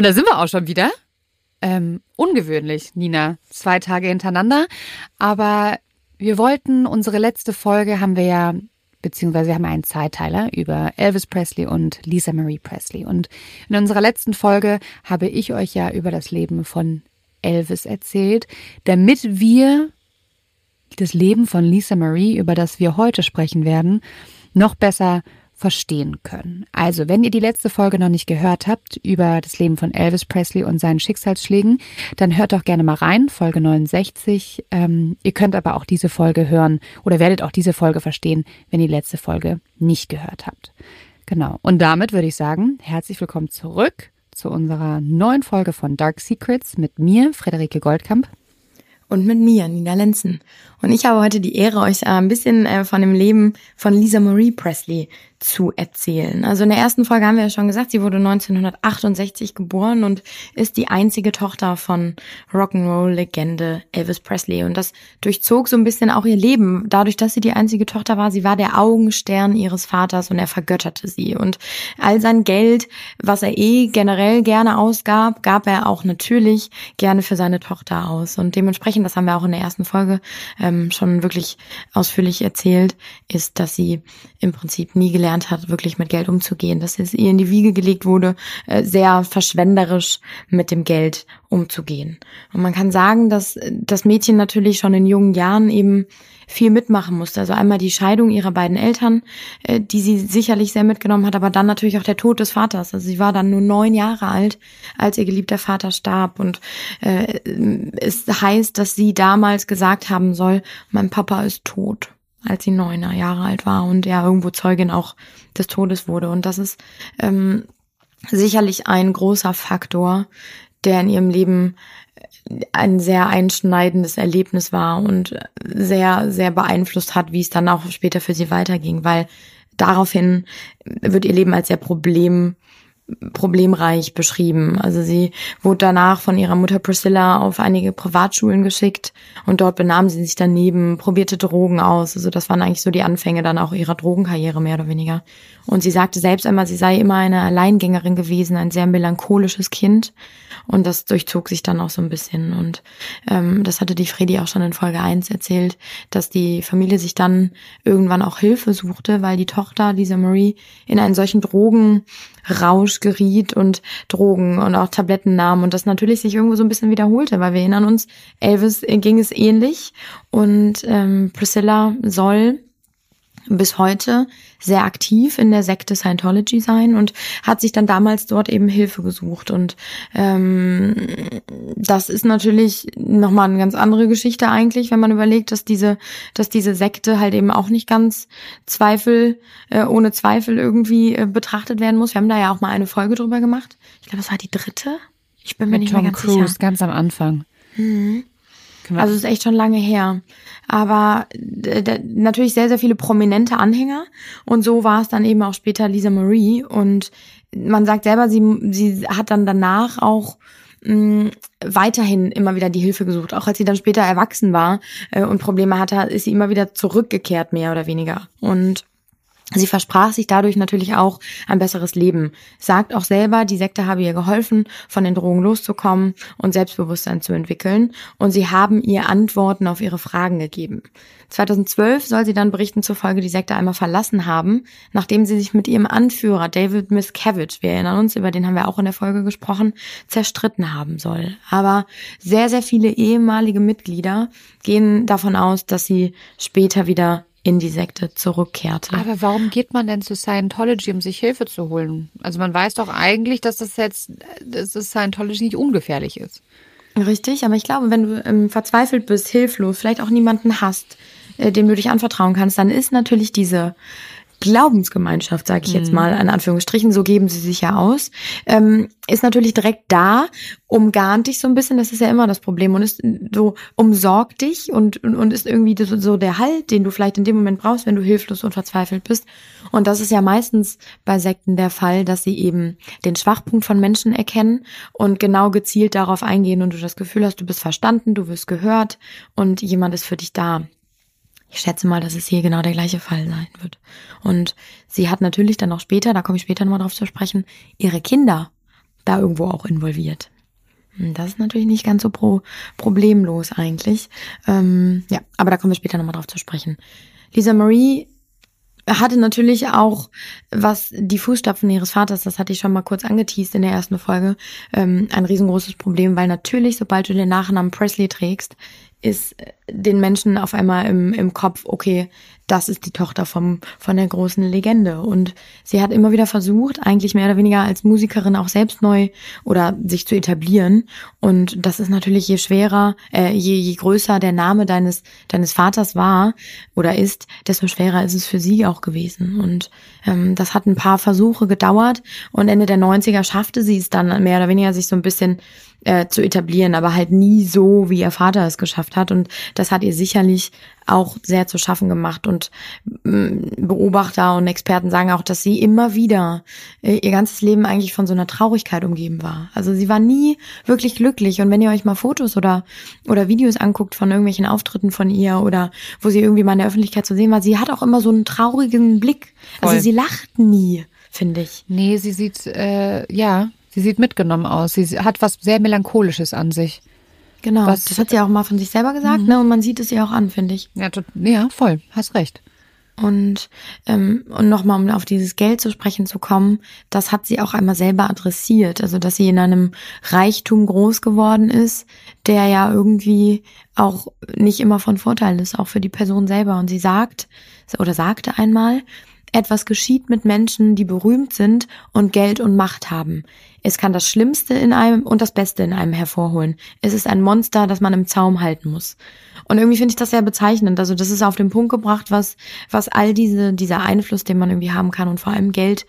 Und da sind wir auch schon wieder. Ähm, ungewöhnlich, Nina. Zwei Tage hintereinander. Aber wir wollten, unsere letzte Folge haben wir ja, beziehungsweise wir haben einen Zweiteiler über Elvis Presley und Lisa Marie Presley. Und in unserer letzten Folge habe ich euch ja über das Leben von Elvis erzählt, damit wir das Leben von Lisa Marie, über das wir heute sprechen werden, noch besser verstehen können. Also, wenn ihr die letzte Folge noch nicht gehört habt über das Leben von Elvis Presley und seinen Schicksalsschlägen, dann hört doch gerne mal rein, Folge 69. Ähm, ihr könnt aber auch diese Folge hören oder werdet auch diese Folge verstehen, wenn ihr die letzte Folge nicht gehört habt. Genau. Und damit würde ich sagen, herzlich willkommen zurück zu unserer neuen Folge von Dark Secrets mit mir, Frederike Goldkamp. Und mit mir, Nina Lenzen. Und ich habe heute die Ehre, euch ein bisschen äh, von dem Leben von Lisa Marie Presley zu erzählen. Also in der ersten Folge haben wir ja schon gesagt, sie wurde 1968 geboren und ist die einzige Tochter von Rock'n'Roll-Legende Elvis Presley. Und das durchzog so ein bisschen auch ihr Leben. Dadurch, dass sie die einzige Tochter war, sie war der Augenstern ihres Vaters und er vergötterte sie. Und all sein Geld, was er eh generell gerne ausgab, gab er auch natürlich gerne für seine Tochter aus. Und dementsprechend, das haben wir auch in der ersten Folge ähm, schon wirklich ausführlich erzählt, ist, dass sie im Prinzip nie gelernt gelernt hat, wirklich mit Geld umzugehen, dass es ihr in die Wiege gelegt wurde, äh, sehr verschwenderisch mit dem Geld umzugehen. Und man kann sagen, dass das Mädchen natürlich schon in jungen Jahren eben viel mitmachen musste. Also einmal die Scheidung ihrer beiden Eltern, äh, die sie sicherlich sehr mitgenommen hat, aber dann natürlich auch der Tod des Vaters. Also sie war dann nur neun Jahre alt, als ihr geliebter Vater starb. Und äh, es heißt, dass sie damals gesagt haben soll, mein Papa ist tot als sie neun Jahre alt war und ja irgendwo Zeugin auch des Todes wurde. Und das ist ähm, sicherlich ein großer Faktor, der in ihrem Leben ein sehr einschneidendes Erlebnis war und sehr, sehr beeinflusst hat, wie es dann auch später für sie weiterging, weil daraufhin wird ihr Leben als sehr problem problemreich beschrieben. Also sie wurde danach von ihrer Mutter Priscilla auf einige Privatschulen geschickt und dort benahm sie sich daneben, probierte Drogen aus. Also das waren eigentlich so die Anfänge dann auch ihrer Drogenkarriere mehr oder weniger. Und sie sagte selbst einmal, sie sei immer eine Alleingängerin gewesen, ein sehr melancholisches Kind. Und das durchzog sich dann auch so ein bisschen. Und ähm, das hatte die Fredi auch schon in Folge 1 erzählt, dass die Familie sich dann irgendwann auch Hilfe suchte, weil die Tochter, Lisa Marie, in einen solchen Drogenrausch geriet und Drogen und auch Tabletten nahm. Und das natürlich sich irgendwo so ein bisschen wiederholte, weil wir erinnern uns, Elvis ging es ähnlich. Und ähm, Priscilla soll bis heute sehr aktiv in der Sekte Scientology sein und hat sich dann damals dort eben Hilfe gesucht. Und ähm, das ist natürlich nochmal eine ganz andere Geschichte eigentlich, wenn man überlegt, dass diese, dass diese Sekte halt eben auch nicht ganz Zweifel, äh, ohne Zweifel irgendwie äh, betrachtet werden muss. Wir haben da ja auch mal eine Folge drüber gemacht. Ich glaube, das war die dritte. Ich bin mir Mit nicht Tom mehr ganz Cruise, sicher. ganz am Anfang. Mhm. Also ist echt schon lange her. Aber natürlich sehr, sehr viele prominente Anhänger. Und so war es dann eben auch später Lisa Marie. Und man sagt selber, sie, sie hat dann danach auch mh, weiterhin immer wieder die Hilfe gesucht. Auch als sie dann später erwachsen war äh, und Probleme hatte, ist sie immer wieder zurückgekehrt, mehr oder weniger. Und Sie versprach sich dadurch natürlich auch ein besseres Leben. Sagt auch selber, die Sekte habe ihr geholfen, von den Drogen loszukommen und Selbstbewusstsein zu entwickeln. Und sie haben ihr Antworten auf ihre Fragen gegeben. 2012 soll sie dann berichten zufolge die Sekte einmal verlassen haben, nachdem sie sich mit ihrem Anführer David Miscavige, wir erinnern uns, über den haben wir auch in der Folge gesprochen, zerstritten haben soll. Aber sehr, sehr viele ehemalige Mitglieder gehen davon aus, dass sie später wieder in die Sekte zurückkehrte. Aber warum geht man denn zu Scientology, um sich Hilfe zu holen? Also man weiß doch eigentlich, dass das jetzt, dass das Scientology nicht ungefährlich ist. Richtig, aber ich glaube, wenn du ähm, verzweifelt bist, hilflos, vielleicht auch niemanden hast, äh, dem du dich anvertrauen kannst, dann ist natürlich diese Glaubensgemeinschaft, sage ich jetzt mhm. mal, in Anführungsstrichen, so geben sie sich ja aus, ähm, ist natürlich direkt da, umgarnt dich so ein bisschen, das ist ja immer das Problem und ist so umsorgt dich und, und, und ist irgendwie so der Halt, den du vielleicht in dem Moment brauchst, wenn du hilflos und verzweifelt bist. Und das ist ja meistens bei Sekten der Fall, dass sie eben den Schwachpunkt von Menschen erkennen und genau gezielt darauf eingehen und du das Gefühl hast, du bist verstanden, du wirst gehört und jemand ist für dich da. Ich schätze mal, dass es hier genau der gleiche Fall sein wird. Und sie hat natürlich dann auch später, da komme ich später nochmal drauf zu sprechen, ihre Kinder da irgendwo auch involviert. Hm, das ist natürlich nicht ganz so pro problemlos eigentlich. Ähm, ja, aber da kommen wir später nochmal drauf zu sprechen. Lisa Marie hatte natürlich auch, was die Fußstapfen ihres Vaters, das hatte ich schon mal kurz angeteased in der ersten Folge, ähm, ein riesengroßes Problem, weil natürlich, sobald du den Nachnamen Presley trägst, ist den Menschen auf einmal im, im Kopf, okay, das ist die Tochter vom, von der großen Legende. Und sie hat immer wieder versucht, eigentlich mehr oder weniger als Musikerin auch selbst neu oder sich zu etablieren. Und das ist natürlich je schwerer, äh, je, je größer der Name deines, deines Vaters war oder ist, desto schwerer ist es für sie auch gewesen. Und ähm, das hat ein paar Versuche gedauert und Ende der 90er schaffte sie es dann mehr oder weniger sich so ein bisschen äh, zu etablieren, aber halt nie so, wie ihr Vater es geschafft hat. Und das hat ihr sicherlich auch sehr zu schaffen gemacht. Und mm, Beobachter und Experten sagen auch, dass sie immer wieder äh, ihr ganzes Leben eigentlich von so einer Traurigkeit umgeben war. Also sie war nie wirklich glücklich. Und wenn ihr euch mal Fotos oder, oder Videos anguckt von irgendwelchen Auftritten von ihr oder wo sie irgendwie mal in der Öffentlichkeit zu sehen war, sie hat auch immer so einen traurigen Blick. Also sie lacht nie, finde ich. Nee, sie sieht, äh, ja, sie sieht mitgenommen aus. Sie hat was sehr Melancholisches an sich. Genau, Was, das hat sie auch mal von sich selber gesagt, mhm. ne? Und man sieht es ihr auch an, finde ich. Ja, ja, voll, hast recht. Und, ähm, und nochmal, um auf dieses Geld zu sprechen zu kommen, das hat sie auch einmal selber adressiert. Also, dass sie in einem Reichtum groß geworden ist, der ja irgendwie auch nicht immer von Vorteil ist, auch für die Person selber. Und sie sagt, oder sagte einmal, etwas geschieht mit Menschen, die berühmt sind und Geld und Macht haben. Es kann das Schlimmste in einem und das Beste in einem hervorholen. Es ist ein Monster, das man im Zaum halten muss. Und irgendwie finde ich das sehr bezeichnend. Also das ist auf den Punkt gebracht, was, was all diese, dieser Einfluss, den man irgendwie haben kann und vor allem Geld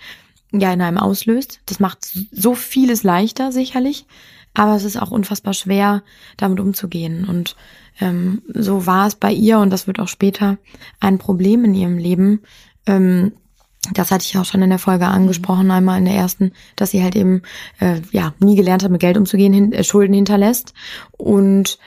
ja in einem auslöst. Das macht so vieles leichter, sicherlich. Aber es ist auch unfassbar schwer, damit umzugehen. Und ähm, so war es bei ihr und das wird auch später ein Problem in ihrem Leben, ähm, das hatte ich auch schon in der Folge angesprochen, einmal in der ersten, dass sie halt eben äh, ja nie gelernt hat, mit Geld umzugehen, hin, äh, Schulden hinterlässt. Und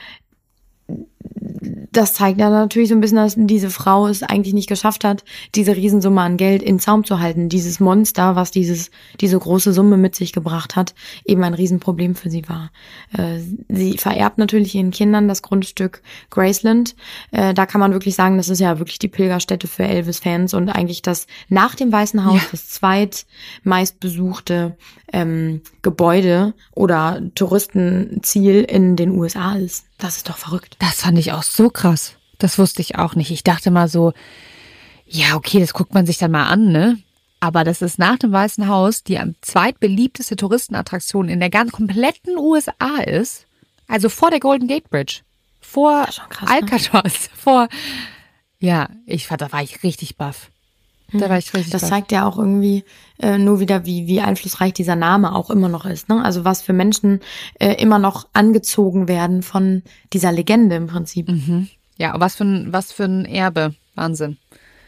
das zeigt ja natürlich so ein bisschen, dass diese Frau es eigentlich nicht geschafft hat, diese Riesensumme an Geld in Zaum zu halten. Dieses Monster, was dieses, diese große Summe mit sich gebracht hat, eben ein Riesenproblem für sie war. Äh, sie vererbt natürlich ihren Kindern das Grundstück Graceland. Äh, da kann man wirklich sagen, das ist ja wirklich die Pilgerstätte für Elvis-Fans und eigentlich das nach dem Weißen Haus ja. das zweitmeistbesuchte ähm, Gebäude oder Touristenziel in den USA ist. Das ist doch verrückt. Das fand ich auch so krass. Das wusste ich auch nicht. Ich dachte mal so, ja, okay, das guckt man sich dann mal an, ne? Aber das ist nach dem Weißen Haus die am zweitbeliebteste Touristenattraktion in der ganz kompletten USA ist. Also vor der Golden Gate Bridge. Vor krass, ne? Alcatraz. Ne? Vor, ja, ich fand, da war ich richtig baff. Da war ich richtig das zeigt ja auch irgendwie äh, nur wieder, wie, wie einflussreich dieser Name auch immer noch ist. Ne? Also was für Menschen äh, immer noch angezogen werden von dieser Legende im Prinzip. Mhm. Ja, was für ein, was für ein Erbe. Wahnsinn.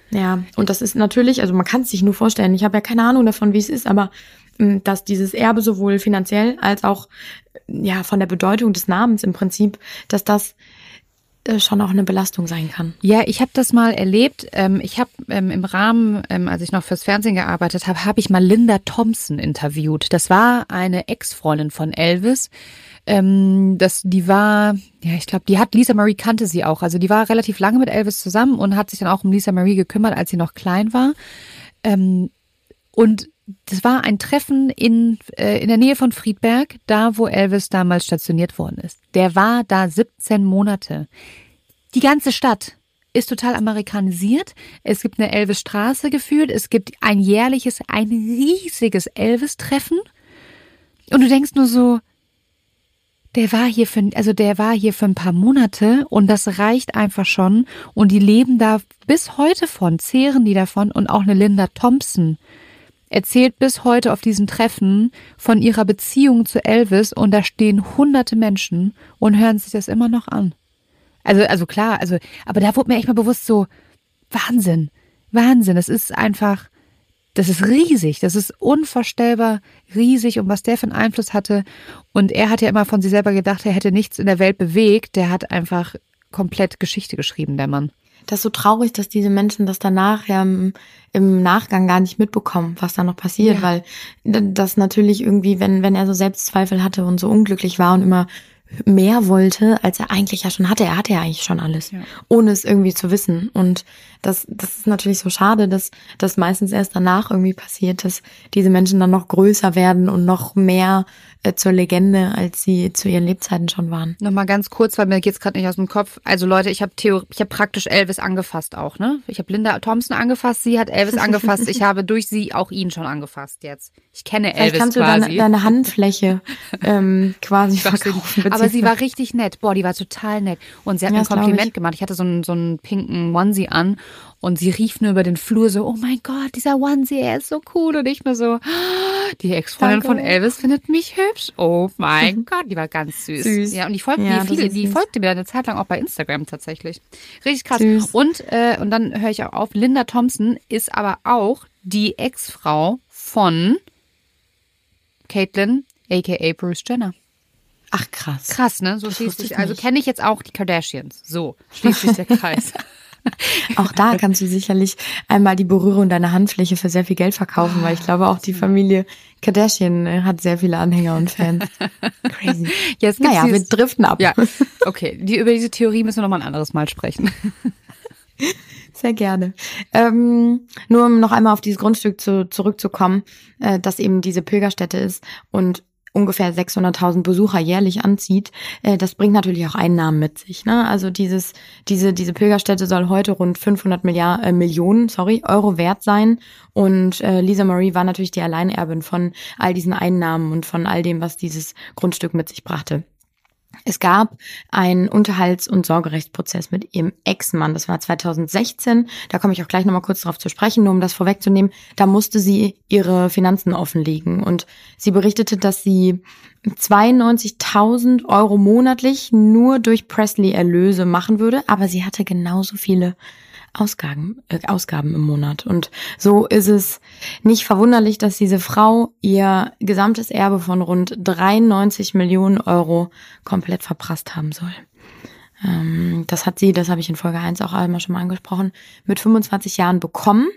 Ja, und das ist natürlich, also man kann es sich nur vorstellen, ich habe ja keine Ahnung davon, wie es ist, aber mh, dass dieses Erbe sowohl finanziell als auch ja von der Bedeutung des Namens im Prinzip, dass das schon auch eine Belastung sein kann. Ja, ich habe das mal erlebt. Ähm, ich habe ähm, im Rahmen, ähm, als ich noch fürs Fernsehen gearbeitet habe, habe ich mal Linda Thompson interviewt. Das war eine Ex-Freundin von Elvis. Das, die war, ja, ich glaube, die hat Lisa Marie kannte sie auch. Also die war relativ lange mit Elvis zusammen und hat sich dann auch um Lisa Marie gekümmert, als sie noch klein war. Und das war ein Treffen in, äh, in der Nähe von Friedberg, da wo Elvis damals stationiert worden ist. Der war da 17 Monate. Die ganze Stadt ist total amerikanisiert. Es gibt eine Elvis-Straße geführt. Es gibt ein jährliches, ein riesiges Elvis-Treffen. Und du denkst nur so, der war hier für, also der war hier für ein paar Monate und das reicht einfach schon. Und die leben da bis heute von, zehren die davon und auch eine Linda Thompson erzählt bis heute auf diesen Treffen von ihrer Beziehung zu Elvis und da stehen hunderte Menschen und hören sich das immer noch an. Also, also klar, also, aber da wurde mir echt mal bewusst so, Wahnsinn, Wahnsinn, das ist einfach, das ist riesig, das ist unvorstellbar riesig und was der für einen Einfluss hatte. Und er hat ja immer von sich selber gedacht, er hätte nichts in der Welt bewegt, der hat einfach komplett Geschichte geschrieben, der Mann. Das ist so traurig, dass diese Menschen das danach ja im, im Nachgang gar nicht mitbekommen, was da noch passiert, ja. weil das natürlich irgendwie, wenn, wenn er so Selbstzweifel hatte und so unglücklich war und immer mehr wollte, als er eigentlich ja schon hatte. Er hatte ja eigentlich schon alles, ja. ohne es irgendwie zu wissen. Und das, das ist natürlich so schade, dass das meistens erst danach irgendwie passiert, dass diese Menschen dann noch größer werden und noch mehr zur Legende, als sie zu ihren Lebzeiten schon waren. Nochmal ganz kurz, weil mir geht's gerade nicht aus dem Kopf. Also Leute, ich habe ich habe praktisch Elvis angefasst auch, ne? Ich habe Linda Thompson angefasst, sie hat Elvis angefasst, ich habe durch sie auch ihn schon angefasst jetzt. Ich kenne Elvis Vielleicht kannst quasi. du deine, deine Handfläche ähm, quasi verkaufen. Aber sie war richtig nett. Boah, die war total nett. Und sie hat ja, mir ein Kompliment gemacht. Ich hatte so einen, so einen pinken Onesie an und sie rief nur über den Flur so, oh mein Gott, dieser Onesie, er ist so cool. Und ich mir so, die Ex-Freundin von Elvis findet mich hübsch. Oh mein Gott, die war ganz süß. süß. Ja, und die folgte ja, mir viele, die folgte mir eine Zeit lang auch bei Instagram tatsächlich. Richtig krass. Süß. Und, äh, und dann höre ich auch auf, Linda Thompson ist aber auch die Ex-Frau von Caitlyn, aka Bruce Jenner. Ach krass. Krass, ne? So schließt sich. Also kenne ich jetzt auch die Kardashians. So schließt sich der Kreis. auch da kannst du sicherlich einmal die Berührung deiner Handfläche für sehr viel Geld verkaufen, weil ich glaube auch die Familie Kardashian äh, hat sehr viele Anhänger und Fans. Crazy. Jetzt naja, wir driften ab. Ja, okay. Die, über diese Theorie müssen wir noch mal ein anderes Mal sprechen. Sehr gerne. Ähm, nur um noch einmal auf dieses Grundstück zu, zurückzukommen, äh, dass eben diese Pilgerstätte ist und ungefähr 600.000 Besucher jährlich anzieht, äh, das bringt natürlich auch Einnahmen mit sich. Ne? Also dieses, diese, diese Pilgerstätte soll heute rund 500 Milliard, äh, Millionen sorry, Euro wert sein. Und äh, Lisa Marie war natürlich die Alleinerbin von all diesen Einnahmen und von all dem, was dieses Grundstück mit sich brachte. Es gab einen Unterhalts- und Sorgerechtsprozess mit ihrem Ex-Mann. Das war 2016. Da komme ich auch gleich nochmal kurz darauf zu sprechen, nur um das vorwegzunehmen. Da musste sie ihre Finanzen offenlegen. Und sie berichtete, dass sie 92.000 Euro monatlich nur durch Presley-Erlöse machen würde. Aber sie hatte genauso viele Ausgaben, äh, Ausgaben im Monat. Und so ist es nicht verwunderlich, dass diese Frau ihr gesamtes Erbe von rund 93 Millionen Euro komplett verprasst haben soll. Ähm, das hat sie, das habe ich in Folge 1 auch einmal schon mal angesprochen, mit 25 Jahren bekommen.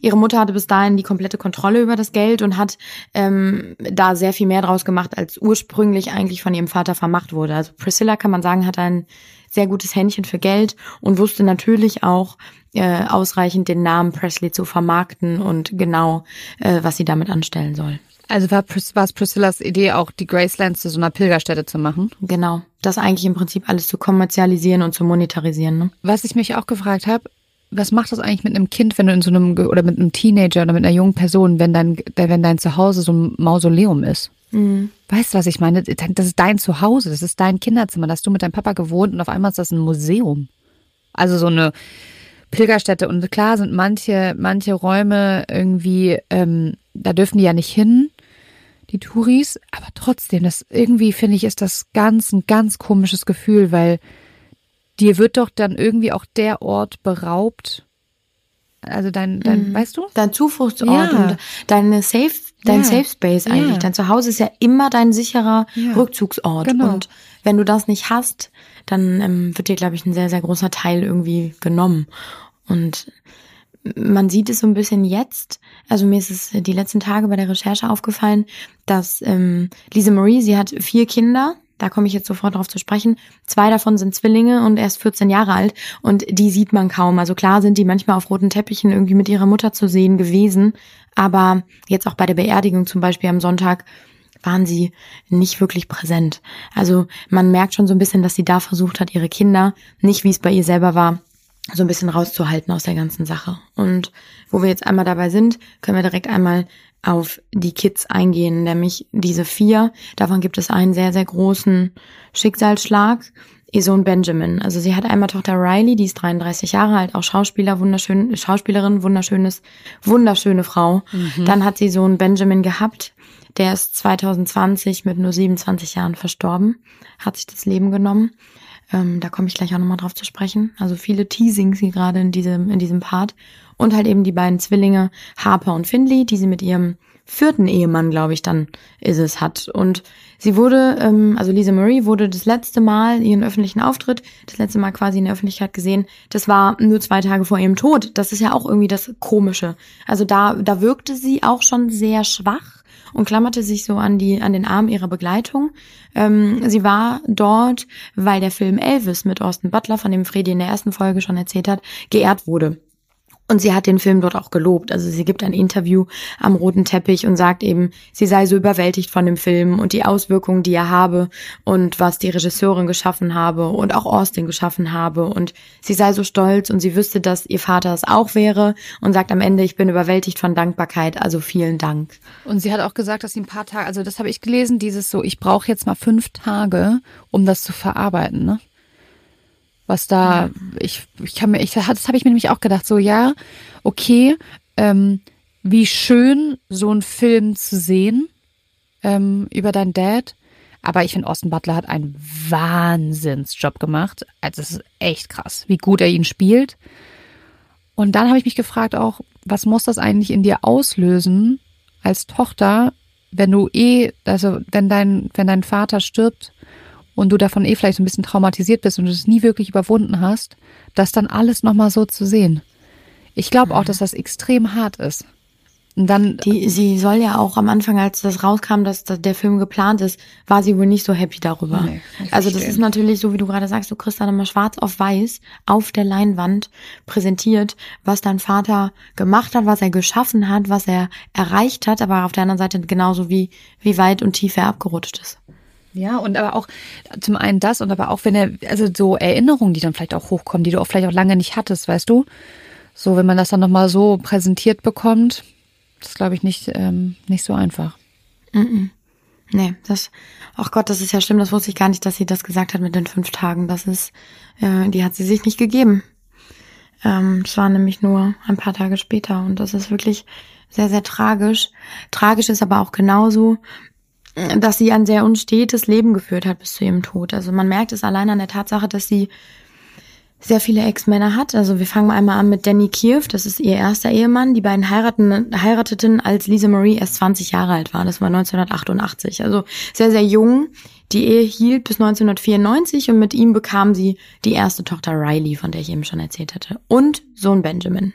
Ihre Mutter hatte bis dahin die komplette Kontrolle über das Geld und hat ähm, da sehr viel mehr draus gemacht, als ursprünglich eigentlich von ihrem Vater vermacht wurde. Also Priscilla, kann man sagen, hat ein sehr gutes Händchen für Geld und wusste natürlich auch äh, ausreichend den Namen Presley zu vermarkten und genau, äh, was sie damit anstellen soll. Also war, war es Priscillas Idee auch, die Gracelands zu so einer Pilgerstätte zu machen? Genau. Das eigentlich im Prinzip alles zu kommerzialisieren und zu monetarisieren. Ne? Was ich mich auch gefragt habe, was macht das eigentlich mit einem Kind, wenn du in so einem oder mit einem Teenager oder mit einer jungen Person, wenn dein, wenn dein Zuhause so ein Mausoleum ist? Mhm. Weißt du, was ich meine? Das ist dein Zuhause, das ist dein Kinderzimmer, da hast du mit deinem Papa gewohnt und auf einmal ist das ein Museum. Also so eine Pilgerstätte. Und klar sind manche, manche Räume irgendwie, ähm, da dürfen die ja nicht hin, die Touris, aber trotzdem, das irgendwie finde ich, ist das ganz ein ganz komisches Gefühl, weil dir wird doch dann irgendwie auch der Ort beraubt. Also dein, dein, mhm. weißt du? Dein Zufluchtsort ja. und deine Safe dein ja. Safe Space eigentlich. Ja. Dein Zuhause ist ja immer dein sicherer ja. Rückzugsort. Genau. Und wenn du das nicht hast, dann ähm, wird dir, glaube ich, ein sehr, sehr großer Teil irgendwie genommen. Und man sieht es so ein bisschen jetzt. Also mir ist es die letzten Tage bei der Recherche aufgefallen, dass ähm, Lisa Marie, sie hat vier Kinder. Da komme ich jetzt sofort drauf zu sprechen. Zwei davon sind Zwillinge und er ist 14 Jahre alt und die sieht man kaum. Also klar sind die manchmal auf roten Teppichen irgendwie mit ihrer Mutter zu sehen gewesen, aber jetzt auch bei der Beerdigung zum Beispiel am Sonntag waren sie nicht wirklich präsent. Also man merkt schon so ein bisschen, dass sie da versucht hat, ihre Kinder, nicht wie es bei ihr selber war, so ein bisschen rauszuhalten aus der ganzen Sache. Und wo wir jetzt einmal dabei sind, können wir direkt einmal auf die Kids eingehen, nämlich diese vier. Davon gibt es einen sehr, sehr großen Schicksalsschlag. Ihr Sohn Benjamin. Also sie hat einmal Tochter Riley, die ist 33 Jahre alt, auch Schauspieler, wunderschön, Schauspielerin, wunderschönes, wunderschöne Frau. Mhm. Dann hat sie Sohn Benjamin gehabt. Der ist 2020 mit nur 27 Jahren verstorben, hat sich das Leben genommen. Ähm, da komme ich gleich auch nochmal drauf zu sprechen. Also viele Teasings hier gerade in diesem, in diesem Part. Und halt eben die beiden Zwillinge Harper und Findlay, die sie mit ihrem vierten Ehemann, glaube ich, dann ist es, hat. Und sie wurde, ähm, also Lisa Marie wurde das letzte Mal ihren öffentlichen Auftritt, das letzte Mal quasi in der Öffentlichkeit gesehen, das war nur zwei Tage vor ihrem Tod. Das ist ja auch irgendwie das Komische. Also da, da wirkte sie auch schon sehr schwach und klammerte sich so an die an den Arm ihrer Begleitung. Ähm, sie war dort, weil der Film Elvis mit Austin Butler, von dem Freddy in der ersten Folge schon erzählt hat, geehrt wurde. Und sie hat den Film dort auch gelobt. Also sie gibt ein Interview am roten Teppich und sagt eben, sie sei so überwältigt von dem Film und die Auswirkungen, die er habe und was die Regisseurin geschaffen habe und auch Austin geschaffen habe. Und sie sei so stolz und sie wüsste, dass ihr Vater es auch wäre und sagt am Ende, ich bin überwältigt von Dankbarkeit. Also vielen Dank. Und sie hat auch gesagt, dass sie ein paar Tage, also das habe ich gelesen, dieses so, ich brauche jetzt mal fünf Tage, um das zu verarbeiten. Ne? Was da, ich, ich kann mir, ich, das habe ich mir nämlich auch gedacht, so ja, okay, ähm, wie schön so ein Film zu sehen ähm, über dein Dad. Aber ich finde, Austin Butler hat einen Wahnsinnsjob gemacht. Also es ist echt krass, wie gut er ihn spielt. Und dann habe ich mich gefragt auch, was muss das eigentlich in dir auslösen als Tochter, wenn du eh, also wenn dein, wenn dein Vater stirbt und du davon eh vielleicht so ein bisschen traumatisiert bist und du es nie wirklich überwunden hast, das dann alles nochmal so zu sehen. Ich glaube auch, dass das extrem hart ist. Und dann. Die, sie soll ja auch am Anfang, als das rauskam, dass der Film geplant ist, war sie wohl nicht so happy darüber. Nee, also das ist natürlich so, wie du gerade sagst, du kriegst dann immer schwarz auf weiß auf der Leinwand präsentiert, was dein Vater gemacht hat, was er geschaffen hat, was er erreicht hat, aber auf der anderen Seite genauso wie, wie weit und tief er abgerutscht ist. Ja, und aber auch zum einen das und aber auch wenn er, also so Erinnerungen, die dann vielleicht auch hochkommen, die du auch vielleicht auch lange nicht hattest, weißt du? So, wenn man das dann nochmal so präsentiert bekommt, das glaube ich nicht, ähm, nicht so einfach. Mm -mm. Nee, das, ach Gott, das ist ja schlimm, das wusste ich gar nicht, dass sie das gesagt hat mit den fünf Tagen. Das ist, äh, die hat sie sich nicht gegeben. Ähm, das war nämlich nur ein paar Tage später und das ist wirklich sehr, sehr tragisch. Tragisch ist aber auch genauso, dass sie ein sehr unstetes Leben geführt hat bis zu ihrem Tod. Also man merkt es allein an der Tatsache, dass sie sehr viele Ex-Männer hat. Also wir fangen einmal an mit Danny Kiev, das ist ihr erster Ehemann. Die beiden heiraten, heirateten, als Lisa Marie erst 20 Jahre alt war. Das war 1988. Also sehr, sehr jung. Die Ehe hielt bis 1994 und mit ihm bekam sie die erste Tochter Riley, von der ich eben schon erzählt hatte. Und Sohn Benjamin.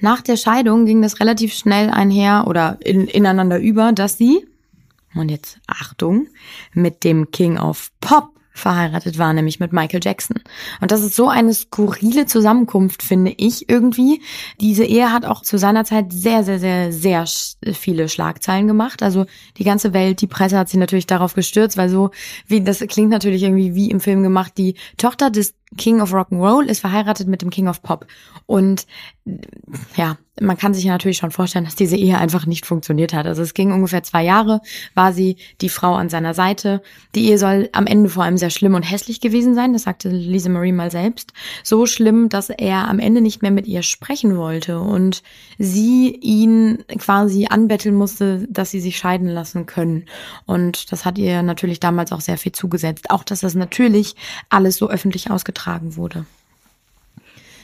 Nach der Scheidung ging das relativ schnell einher oder in, ineinander über, dass sie und jetzt Achtung, mit dem King of Pop verheiratet war, nämlich mit Michael Jackson. Und das ist so eine skurrile Zusammenkunft, finde ich irgendwie. Diese Ehe hat auch zu seiner Zeit sehr, sehr, sehr, sehr viele Schlagzeilen gemacht. Also die ganze Welt, die Presse hat sich natürlich darauf gestürzt, weil so, wie, das klingt natürlich irgendwie wie im Film gemacht, die Tochter des King of Rock'n'Roll ist verheiratet mit dem King of Pop. Und ja, man kann sich ja natürlich schon vorstellen, dass diese Ehe einfach nicht funktioniert hat. Also es ging ungefähr zwei Jahre, war sie die Frau an seiner Seite. Die Ehe soll am Ende vor allem sehr schlimm und hässlich gewesen sein, das sagte Lisa Marie mal selbst. So schlimm, dass er am Ende nicht mehr mit ihr sprechen wollte und sie ihn quasi anbetteln musste, dass sie sich scheiden lassen können. Und das hat ihr natürlich damals auch sehr viel zugesetzt. Auch, dass das natürlich alles so öffentlich ausgetragen wurde.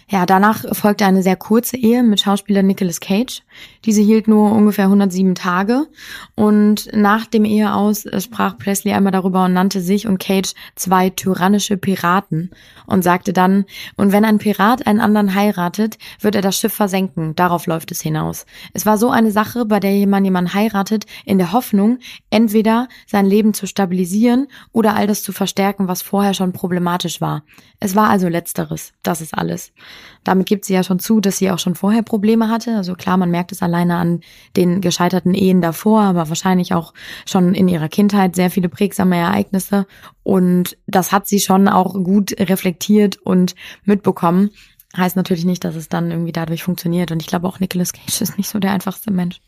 Ja, danach folgte eine sehr kurze Ehe mit Schauspieler Nicolas Cage. Diese hielt nur ungefähr 107 Tage. Und nach dem Eheaus sprach Presley einmal darüber und nannte sich und Cage zwei tyrannische Piraten und sagte dann, und wenn ein Pirat einen anderen heiratet, wird er das Schiff versenken. Darauf läuft es hinaus. Es war so eine Sache, bei der jemand jemanden heiratet, in der Hoffnung, entweder sein Leben zu stabilisieren oder all das zu verstärken, was vorher schon problematisch war. Es war also letzteres. Das ist alles. Damit gibt sie ja schon zu, dass sie auch schon vorher Probleme hatte. Also klar, man merkt es alleine an den gescheiterten Ehen davor, aber wahrscheinlich auch schon in ihrer Kindheit sehr viele prägsame Ereignisse. Und das hat sie schon auch gut reflektiert und mitbekommen. Heißt natürlich nicht, dass es dann irgendwie dadurch funktioniert. Und ich glaube auch Nicolas Cage ist nicht so der einfachste Mensch.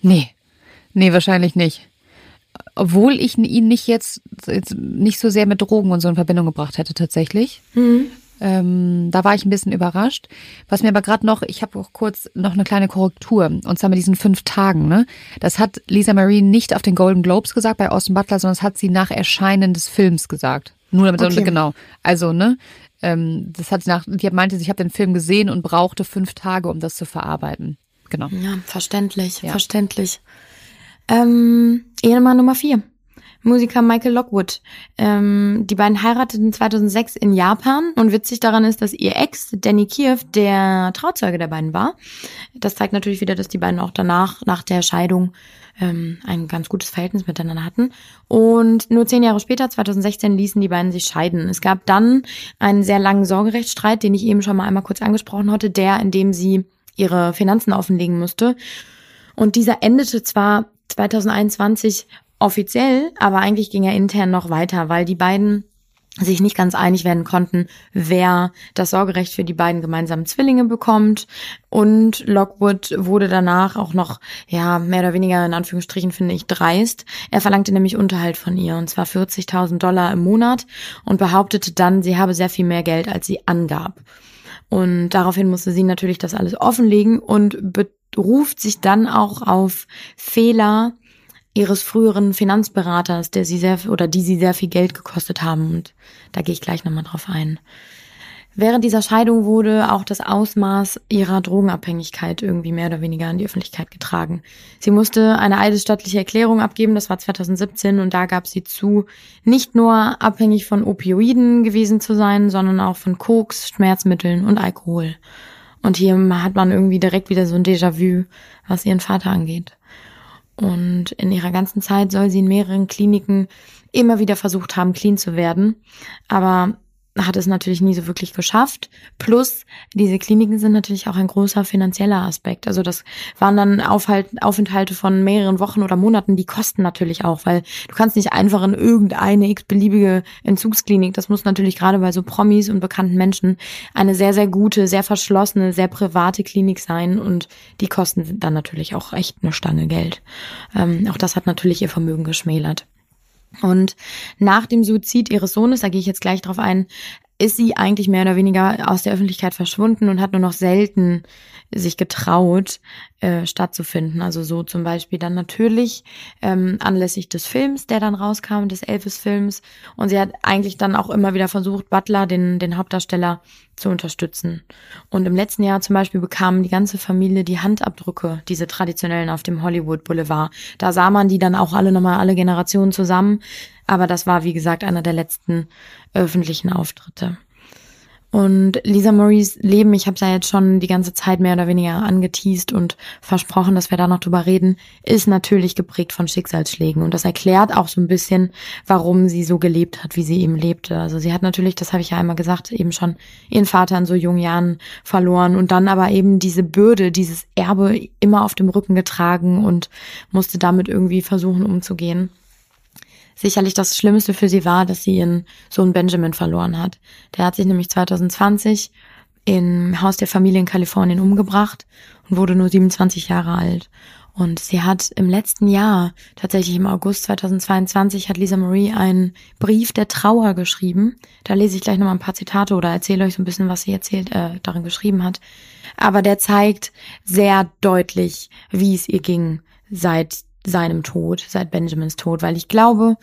Nee. Nee, wahrscheinlich nicht obwohl ich ihn nicht jetzt, jetzt, nicht so sehr mit Drogen und so in Verbindung gebracht hätte tatsächlich. Mhm. Ähm, da war ich ein bisschen überrascht. Was mir aber gerade noch, ich habe auch kurz noch eine kleine Korrektur, und zwar mit diesen fünf Tagen. Ne? Das hat Lisa Marie nicht auf den Golden Globes gesagt bei Austin Butler, sondern das hat sie nach Erscheinen des Films gesagt. Nur damit, okay. genau. Also, ne, ähm, das hat sie nach, die meinte, ich habe den Film gesehen und brauchte fünf Tage, um das zu verarbeiten. Genau. Ja, verständlich, ja. verständlich. Ähm, Ehemann Nummer vier. Musiker Michael Lockwood. Ähm, die beiden heirateten 2006 in Japan und witzig daran ist, dass ihr Ex, Danny Kiev, der Trauzeuge der beiden war. Das zeigt natürlich wieder, dass die beiden auch danach, nach der Scheidung, ähm, ein ganz gutes Verhältnis miteinander hatten. Und nur zehn Jahre später, 2016, ließen die beiden sich scheiden. Es gab dann einen sehr langen Sorgerechtsstreit, den ich eben schon mal einmal kurz angesprochen hatte, der, in dem sie ihre Finanzen offenlegen musste. Und dieser endete zwar 2021 offiziell, aber eigentlich ging er intern noch weiter, weil die beiden sich nicht ganz einig werden konnten, wer das Sorgerecht für die beiden gemeinsamen Zwillinge bekommt. Und Lockwood wurde danach auch noch, ja, mehr oder weniger in Anführungsstrichen finde ich dreist. Er verlangte nämlich Unterhalt von ihr, und zwar 40.000 Dollar im Monat und behauptete dann, sie habe sehr viel mehr Geld, als sie angab. Und daraufhin musste sie natürlich das alles offenlegen und beruft sich dann auch auf Fehler, ihres früheren Finanzberaters, der sie sehr oder die sie sehr viel Geld gekostet haben. Und da gehe ich gleich nochmal drauf ein. Während dieser Scheidung wurde auch das Ausmaß ihrer Drogenabhängigkeit irgendwie mehr oder weniger in die Öffentlichkeit getragen. Sie musste eine eidesstattliche Erklärung abgeben, das war 2017, und da gab sie zu, nicht nur abhängig von Opioiden gewesen zu sein, sondern auch von Koks, Schmerzmitteln und Alkohol. Und hier hat man irgendwie direkt wieder so ein Déjà-vu, was ihren Vater angeht. Und in ihrer ganzen Zeit soll sie in mehreren Kliniken immer wieder versucht haben, clean zu werden. Aber hat es natürlich nie so wirklich geschafft. Plus, diese Kliniken sind natürlich auch ein großer finanzieller Aspekt. Also das waren dann Aufhalt, Aufenthalte von mehreren Wochen oder Monaten, die kosten natürlich auch, weil du kannst nicht einfach in irgendeine x-beliebige Entzugsklinik, das muss natürlich gerade bei so Promis und bekannten Menschen eine sehr, sehr gute, sehr verschlossene, sehr private Klinik sein und die kosten dann natürlich auch echt eine Stange Geld. Ähm, auch das hat natürlich ihr Vermögen geschmälert. Und nach dem Suizid ihres Sohnes, da gehe ich jetzt gleich drauf ein, ist sie eigentlich mehr oder weniger aus der Öffentlichkeit verschwunden und hat nur noch selten sich getraut, äh, stattzufinden. Also so zum Beispiel dann natürlich ähm, anlässlich des Films, der dann rauskam, des Elvis-Films. Und sie hat eigentlich dann auch immer wieder versucht, Butler, den, den Hauptdarsteller, zu unterstützen. Und im letzten Jahr zum Beispiel bekam die ganze Familie die Handabdrücke, diese traditionellen auf dem Hollywood Boulevard. Da sah man die dann auch alle nochmal, alle Generationen zusammen. Aber das war, wie gesagt, einer der letzten öffentlichen Auftritte. Und Lisa Maries Leben, ich habe es ja jetzt schon die ganze Zeit mehr oder weniger angeteased und versprochen, dass wir da noch drüber reden, ist natürlich geprägt von Schicksalsschlägen. Und das erklärt auch so ein bisschen, warum sie so gelebt hat, wie sie eben lebte. Also sie hat natürlich, das habe ich ja einmal gesagt, eben schon ihren Vater in so jungen Jahren verloren und dann aber eben diese Bürde, dieses Erbe immer auf dem Rücken getragen und musste damit irgendwie versuchen umzugehen sicherlich das Schlimmste für sie war, dass sie ihren Sohn Benjamin verloren hat. Der hat sich nämlich 2020 im Haus der Familie in Kalifornien umgebracht und wurde nur 27 Jahre alt. Und sie hat im letzten Jahr, tatsächlich im August 2022, hat Lisa Marie einen Brief der Trauer geschrieben. Da lese ich gleich nochmal ein paar Zitate oder erzähle euch so ein bisschen, was sie erzählt, äh, darin geschrieben hat. Aber der zeigt sehr deutlich, wie es ihr ging seit seinem Tod, seit Benjamins Tod, weil ich glaube,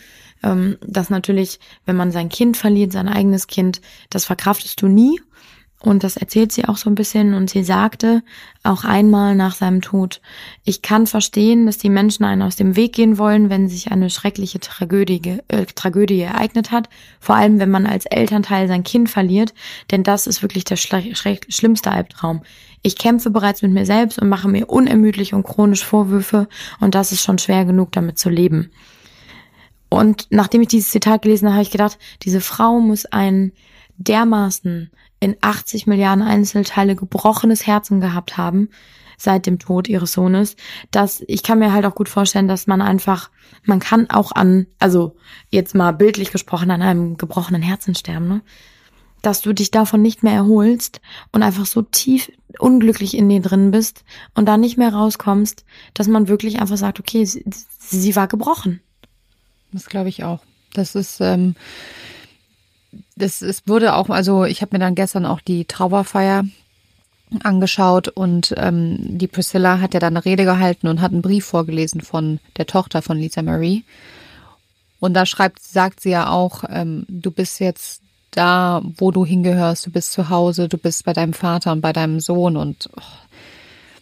ähm, dass natürlich, wenn man sein Kind verliert, sein eigenes Kind, das verkraftest du nie. Und das erzählt sie auch so ein bisschen. Und sie sagte auch einmal nach seinem Tod, ich kann verstehen, dass die Menschen einen aus dem Weg gehen wollen, wenn sich eine schreckliche Tragödie, äh, Tragödie ereignet hat. Vor allem, wenn man als Elternteil sein Kind verliert. Denn das ist wirklich der schlimmste Albtraum. Ich kämpfe bereits mit mir selbst und mache mir unermüdlich und chronisch Vorwürfe und das ist schon schwer genug, damit zu leben. Und nachdem ich dieses Zitat gelesen habe, habe ich gedacht, diese Frau muss ein dermaßen in 80 Milliarden Einzelteile gebrochenes Herzen gehabt haben seit dem Tod ihres Sohnes, dass ich kann mir halt auch gut vorstellen, dass man einfach, man kann auch an, also jetzt mal bildlich gesprochen, an einem gebrochenen Herzen sterben, ne? dass du dich davon nicht mehr erholst und einfach so tief unglücklich in dir drin bist und da nicht mehr rauskommst, dass man wirklich einfach sagt, okay, sie, sie war gebrochen. Das glaube ich auch. Das ist, ähm, das es wurde auch, also ich habe mir dann gestern auch die Trauerfeier angeschaut und ähm, die Priscilla hat ja dann eine Rede gehalten und hat einen Brief vorgelesen von der Tochter von Lisa Marie. Und da schreibt, sagt sie ja auch, ähm, du bist jetzt da, wo du hingehörst. Du bist zu Hause, du bist bei deinem Vater und bei deinem Sohn und oh,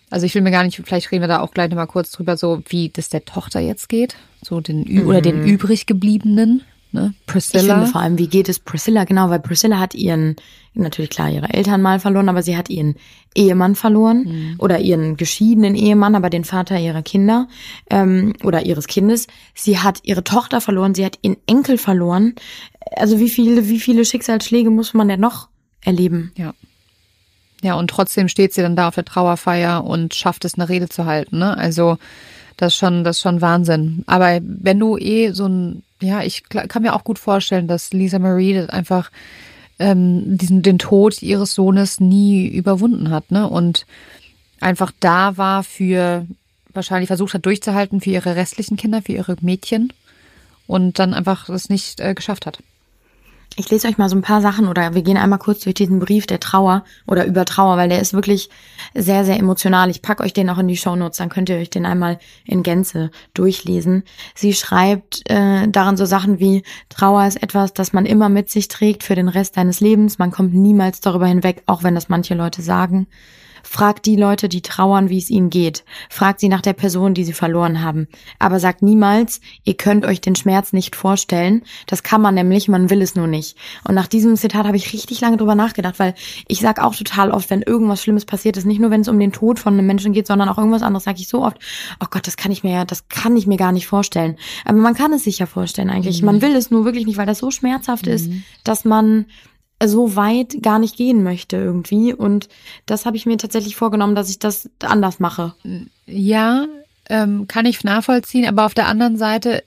Also ich will mir gar nicht, vielleicht reden wir da auch gleich nochmal kurz drüber, so wie das der Tochter jetzt geht, so den mhm. oder den übrig gebliebenen. Ne? Priscilla. Ich finde vor allem, wie geht es Priscilla? Genau, weil Priscilla hat ihren, natürlich klar, ihre Eltern mal verloren, aber sie hat ihren Ehemann verloren mhm. oder ihren geschiedenen Ehemann, aber den Vater ihrer Kinder ähm, oder ihres Kindes. Sie hat ihre Tochter verloren, sie hat ihren Enkel verloren. Also wie viele, wie viele Schicksalsschläge muss man denn noch erleben? Ja. Ja, und trotzdem steht sie dann da auf der Trauerfeier und schafft es, eine Rede zu halten. Ne? Also das ist schon, das ist schon Wahnsinn. Aber wenn du eh so ein, ja, ich kann mir auch gut vorstellen, dass Lisa Marie das einfach ähm, diesen den Tod ihres Sohnes nie überwunden hat, ne? Und einfach da war für wahrscheinlich versucht hat durchzuhalten für ihre restlichen Kinder, für ihre Mädchen und dann einfach es nicht äh, geschafft hat. Ich lese euch mal so ein paar Sachen oder wir gehen einmal kurz durch diesen Brief der Trauer oder über Trauer, weil der ist wirklich sehr, sehr emotional. Ich packe euch den auch in die Shownotes, dann könnt ihr euch den einmal in Gänze durchlesen. Sie schreibt äh, darin so Sachen wie Trauer ist etwas, das man immer mit sich trägt für den Rest deines Lebens. Man kommt niemals darüber hinweg, auch wenn das manche Leute sagen. Fragt die Leute, die trauern, wie es ihnen geht. Fragt sie nach der Person, die sie verloren haben. Aber sagt niemals, ihr könnt euch den Schmerz nicht vorstellen. Das kann man nämlich, man will es nur nicht. Und nach diesem Zitat habe ich richtig lange drüber nachgedacht, weil ich sag auch total oft, wenn irgendwas Schlimmes passiert ist, nicht nur wenn es um den Tod von einem Menschen geht, sondern auch irgendwas anderes, sage ich so oft, oh Gott, das kann ich mir ja, das kann ich mir gar nicht vorstellen. Aber man kann es sich ja vorstellen eigentlich. Mhm. Man will es nur wirklich nicht, weil das so schmerzhaft mhm. ist, dass man so weit gar nicht gehen möchte irgendwie. Und das habe ich mir tatsächlich vorgenommen, dass ich das anders mache. Ja, ähm, kann ich nachvollziehen, aber auf der anderen Seite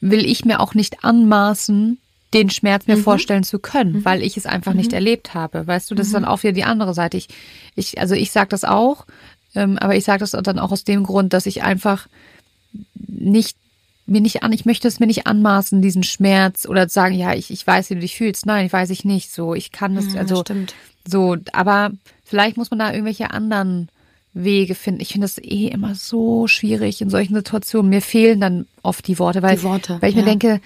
will ich mir auch nicht anmaßen, den Schmerz mir mhm. vorstellen zu können, mhm. weil ich es einfach mhm. nicht erlebt habe. Weißt du, das ist dann mhm. auch wieder die andere Seite. Ich, ich also ich sage das auch, ähm, aber ich sage das dann auch aus dem Grund, dass ich einfach nicht mir nicht an, ich möchte es mir nicht anmaßen, diesen Schmerz oder sagen, ja, ich, ich weiß, wie du dich fühlst. Nein, ich weiß ich nicht. So, ich kann es, ja, also, stimmt. so, aber vielleicht muss man da irgendwelche anderen Wege finden. Ich finde das eh immer so schwierig in solchen Situationen. Mir fehlen dann oft die Worte, weil, die Worte, weil ich ja. mir denke,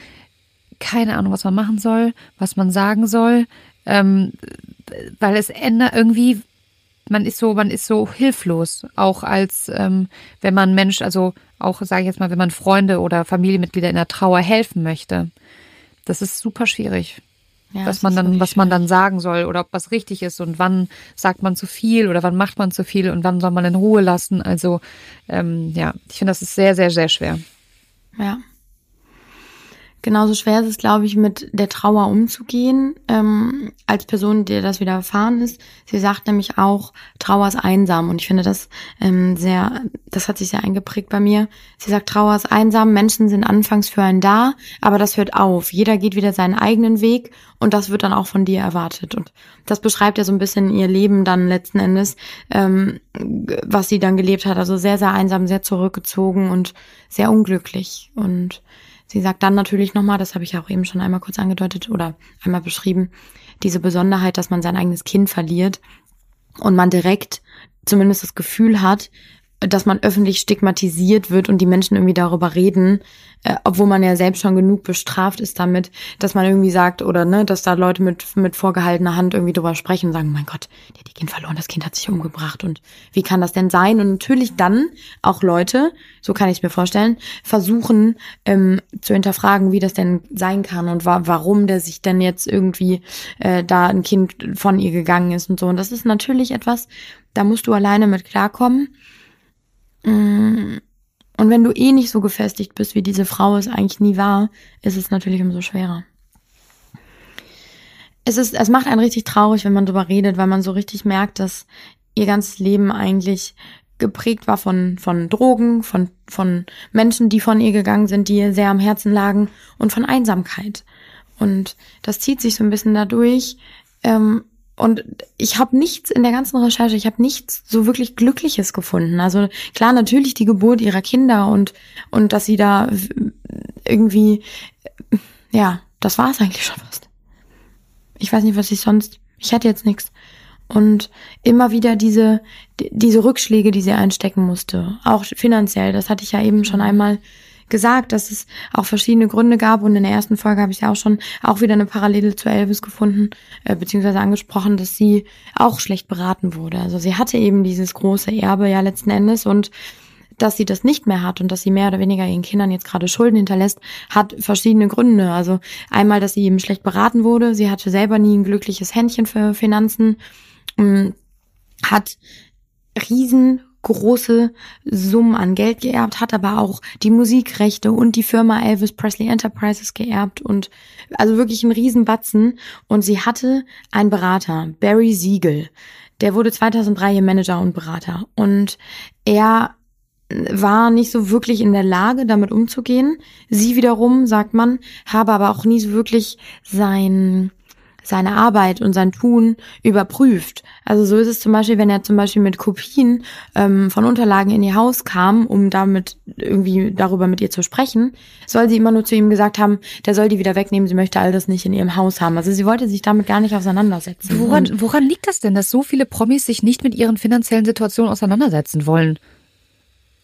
keine Ahnung, was man machen soll, was man sagen soll, ähm, weil es ändert irgendwie, man ist so, man ist so hilflos, auch als ähm, wenn man Mensch, also auch sage ich jetzt mal, wenn man Freunde oder Familienmitglieder in der Trauer helfen möchte. Das ist super schwierig. Ja, was man dann, was man dann sagen soll oder ob was richtig ist und wann sagt man zu viel oder wann macht man zu viel und wann soll man in Ruhe lassen. Also ähm, ja, ich finde, das ist sehr, sehr, sehr schwer. Ja. Genauso schwer ist es, glaube ich, mit der Trauer umzugehen, ähm, als Person, der das wieder erfahren ist. Sie sagt nämlich auch, Trauer ist einsam. Und ich finde das ähm, sehr, das hat sich sehr eingeprägt bei mir. Sie sagt, Trauer ist einsam, Menschen sind anfangs für einen da, aber das hört auf. Jeder geht wieder seinen eigenen Weg und das wird dann auch von dir erwartet. Und das beschreibt ja so ein bisschen ihr Leben dann letzten Endes, ähm, was sie dann gelebt hat. Also sehr, sehr einsam, sehr zurückgezogen und sehr unglücklich. Und Sie sagt dann natürlich nochmal, das habe ich ja auch eben schon einmal kurz angedeutet oder einmal beschrieben, diese Besonderheit, dass man sein eigenes Kind verliert und man direkt zumindest das Gefühl hat, dass man öffentlich stigmatisiert wird und die Menschen irgendwie darüber reden, äh, obwohl man ja selbst schon genug bestraft ist damit, dass man irgendwie sagt oder ne, dass da Leute mit mit vorgehaltener Hand irgendwie drüber sprechen und sagen, mein Gott, der hat die Kind verloren, das Kind hat sich umgebracht und wie kann das denn sein? Und natürlich dann auch Leute, so kann ich es mir vorstellen, versuchen ähm, zu hinterfragen, wie das denn sein kann und wa warum der sich denn jetzt irgendwie äh, da ein Kind von ihr gegangen ist und so. Und das ist natürlich etwas, da musst du alleine mit klarkommen. Und wenn du eh nicht so gefestigt bist, wie diese Frau es eigentlich nie war, ist es natürlich umso schwerer. Es ist, es macht einen richtig traurig, wenn man darüber redet, weil man so richtig merkt, dass ihr ganzes Leben eigentlich geprägt war von, von Drogen, von, von Menschen, die von ihr gegangen sind, die ihr sehr am Herzen lagen und von Einsamkeit. Und das zieht sich so ein bisschen dadurch. Ähm, und ich habe nichts in der ganzen Recherche, ich habe nichts so wirklich Glückliches gefunden. Also klar, natürlich die Geburt ihrer Kinder und, und dass sie da irgendwie, ja, das war es eigentlich schon fast. Ich weiß nicht, was ich sonst, ich hatte jetzt nichts. Und immer wieder diese, diese Rückschläge, die sie einstecken musste. Auch finanziell, das hatte ich ja eben schon einmal gesagt, dass es auch verschiedene Gründe gab und in der ersten Folge habe ich ja auch schon auch wieder eine Parallele zu Elvis gefunden, äh, beziehungsweise angesprochen, dass sie auch schlecht beraten wurde. Also sie hatte eben dieses große Erbe ja letzten Endes und dass sie das nicht mehr hat und dass sie mehr oder weniger ihren Kindern jetzt gerade Schulden hinterlässt, hat verschiedene Gründe. Also einmal, dass sie eben schlecht beraten wurde. Sie hatte selber nie ein glückliches Händchen für Finanzen, mm, hat riesengroße Summen an Geld geerbt, hat aber auch die Musikrechte und die Firma Elvis Presley Enterprises geerbt und also wirklich ein Riesenbatzen. Und sie hatte einen Berater, Barry Siegel. Der wurde 2003 ihr Manager und Berater. Und er war nicht so wirklich in der Lage, damit umzugehen. Sie wiederum, sagt man, habe aber auch nie so wirklich sein, seine Arbeit und sein Tun überprüft. Also so ist es zum Beispiel, wenn er zum Beispiel mit Kopien ähm, von Unterlagen in ihr Haus kam, um damit irgendwie darüber mit ihr zu sprechen, soll sie immer nur zu ihm gesagt haben, der soll die wieder wegnehmen, sie möchte all das nicht in ihrem Haus haben. Also sie wollte sich damit gar nicht auseinandersetzen. Woran, woran liegt das denn, dass so viele Promis sich nicht mit ihren finanziellen Situationen auseinandersetzen wollen?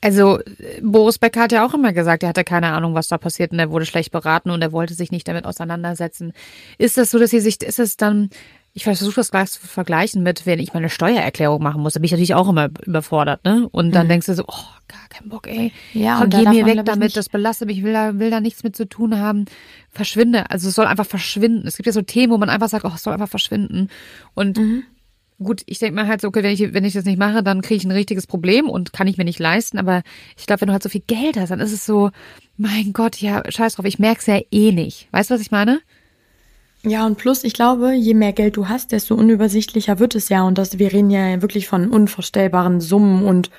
Also Boris Becker hat ja auch immer gesagt, er hatte keine Ahnung, was da passiert und er wurde schlecht beraten und er wollte sich nicht damit auseinandersetzen. Ist das so, dass sie sich, ist es dann, ich versuche das gleich zu vergleichen mit, wenn ich meine Steuererklärung machen muss, da bin ich natürlich auch immer überfordert, ne? Und dann mhm. denkst du so, oh, gar keinen Bock, ey. Ja, und geh mir weg damit, das belastet mich, will da, will da nichts mit zu tun haben. Verschwinde. Also es soll einfach verschwinden. Es gibt ja so Themen, wo man einfach sagt, oh, es soll einfach verschwinden. Und mhm gut, ich denke mir halt so, okay, wenn ich, wenn ich das nicht mache, dann kriege ich ein richtiges Problem und kann ich mir nicht leisten. Aber ich glaube, wenn du halt so viel Geld hast, dann ist es so, mein Gott, ja, scheiß drauf, ich merke es ja eh nicht. Weißt du, was ich meine? Ja, und plus, ich glaube, je mehr Geld du hast, desto unübersichtlicher wird es ja. Und das, wir reden ja wirklich von unvorstellbaren Summen und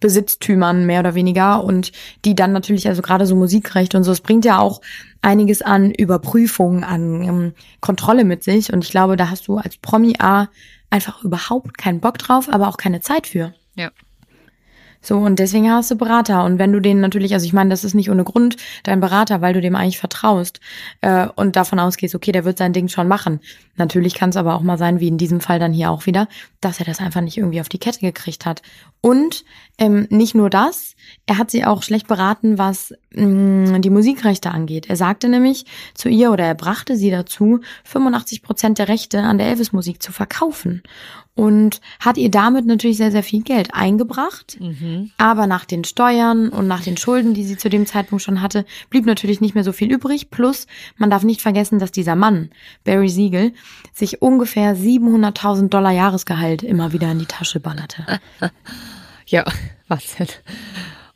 Besitztümern mehr oder weniger und die dann natürlich, also gerade so Musikrecht und so, es bringt ja auch einiges an Überprüfung, an ähm, Kontrolle mit sich. Und ich glaube, da hast du als Promi A einfach überhaupt keinen Bock drauf, aber auch keine Zeit für. Ja. So, und deswegen hast du Berater. Und wenn du den natürlich, also ich meine, das ist nicht ohne Grund dein Berater, weil du dem eigentlich vertraust äh, und davon ausgehst, okay, der wird sein Ding schon machen. Natürlich kann es aber auch mal sein, wie in diesem Fall dann hier auch wieder, dass er das einfach nicht irgendwie auf die Kette gekriegt hat. Und ähm, nicht nur das, er hat sie auch schlecht beraten, was mh, mm, die Musikrechte angeht. Er sagte nämlich zu ihr oder er brachte sie dazu, 85 Prozent der Rechte an der Elvis-Musik zu verkaufen und hat ihr damit natürlich sehr, sehr viel Geld eingebracht. Mhm. Aber nach den Steuern und nach den Schulden, die sie zu dem Zeitpunkt schon hatte, blieb natürlich nicht mehr so viel übrig. Plus, man darf nicht vergessen, dass dieser Mann, Barry Siegel, sich ungefähr 700.000 Dollar Jahresgehalt immer wieder in die Tasche ballerte. ja, Wahnsinn.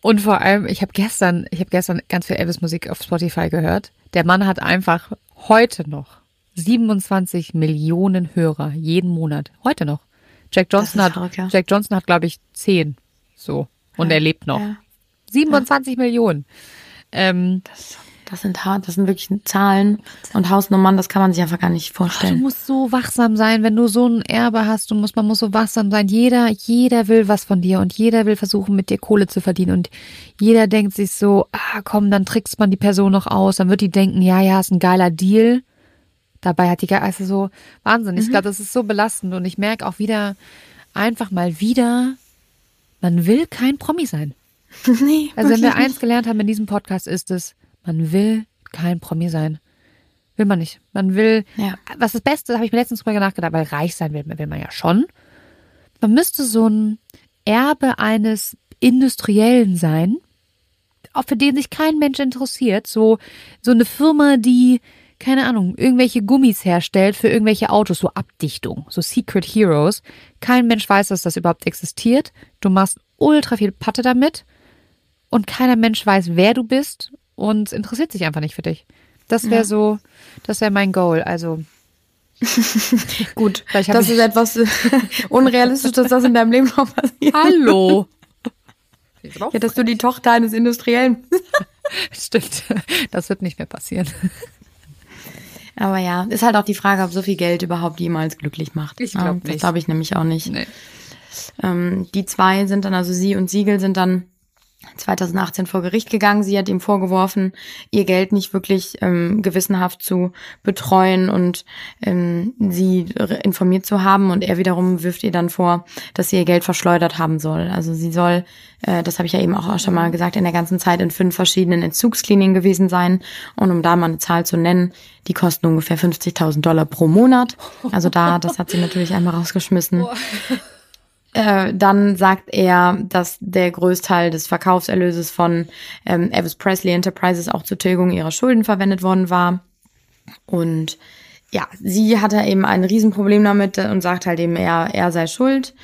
Und vor allem, ich habe gestern, ich habe gestern ganz viel Elvis Musik auf Spotify gehört. Der Mann hat einfach heute noch 27 Millionen Hörer jeden Monat. Heute noch. Jack Johnson hat, verrückt, ja. Jack Johnson hat, glaube ich, zehn. So. Und ja, er lebt noch. Ja. 27 ja. Millionen. Ähm, das, das, sind hart, das sind wirklich Zahlen und Hausnummern, das kann man sich einfach gar nicht vorstellen. Ach, du musst so wachsam sein, wenn du so ein Erbe hast, du musst, man muss so wachsam sein. Jeder, jeder will was von dir und jeder will versuchen, mit dir Kohle zu verdienen und jeder denkt sich so, ah, komm, dann trickst man die Person noch aus, dann wird die denken, ja, ja, ist ein geiler Deal. Dabei hat die, also so Wahnsinn. Mhm. Ich glaube, das ist so belastend und ich merke auch wieder, einfach mal wieder, man will kein Promi sein. Nee, also wenn wir eins nicht. gelernt haben in diesem Podcast ist es, man will kein Promi sein. Will man nicht. Man will, ja. was das Beste, habe ich mir letztens drüber nachgedacht, weil reich sein will, will man ja schon. Man müsste so ein Erbe eines Industriellen sein, auch für den sich kein Mensch interessiert. So, so eine Firma, die keine Ahnung, irgendwelche Gummis herstellt für irgendwelche Autos, so Abdichtung, so Secret Heroes. Kein Mensch weiß, dass das überhaupt existiert. Du machst ultra viel Patte damit und keiner Mensch weiß, wer du bist und interessiert sich einfach nicht für dich. Das wäre ja. so, das wäre mein Goal. Also Gut, das ist etwas unrealistisch, dass das in deinem Leben noch passiert. Hallo. Ja, dass du die Tochter eines Industriellen. Stimmt, das wird nicht mehr passieren. Aber ja, ist halt auch die Frage, ob so viel Geld überhaupt jemals glücklich macht. Ich glaube nicht. Das glaube ich nämlich auch nicht. Nee. Ähm, die zwei sind dann, also sie und Siegel sind dann 2018 vor Gericht gegangen. Sie hat ihm vorgeworfen, ihr Geld nicht wirklich ähm, gewissenhaft zu betreuen und ähm, sie informiert zu haben. Und er wiederum wirft ihr dann vor, dass sie ihr Geld verschleudert haben soll. Also sie soll, äh, das habe ich ja eben auch schon mal gesagt, in der ganzen Zeit in fünf verschiedenen Entzugskliniken gewesen sein. Und um da mal eine Zahl zu nennen, die kosten ungefähr 50.000 Dollar pro Monat. Also da, das hat sie natürlich einmal rausgeschmissen. Äh, dann sagt er, dass der Größteil des Verkaufserlöses von ähm, Elvis Presley Enterprises auch zur Tilgung ihrer Schulden verwendet worden war. Und ja, sie hatte eben ein Riesenproblem damit und sagt halt eben, er, er sei schuld.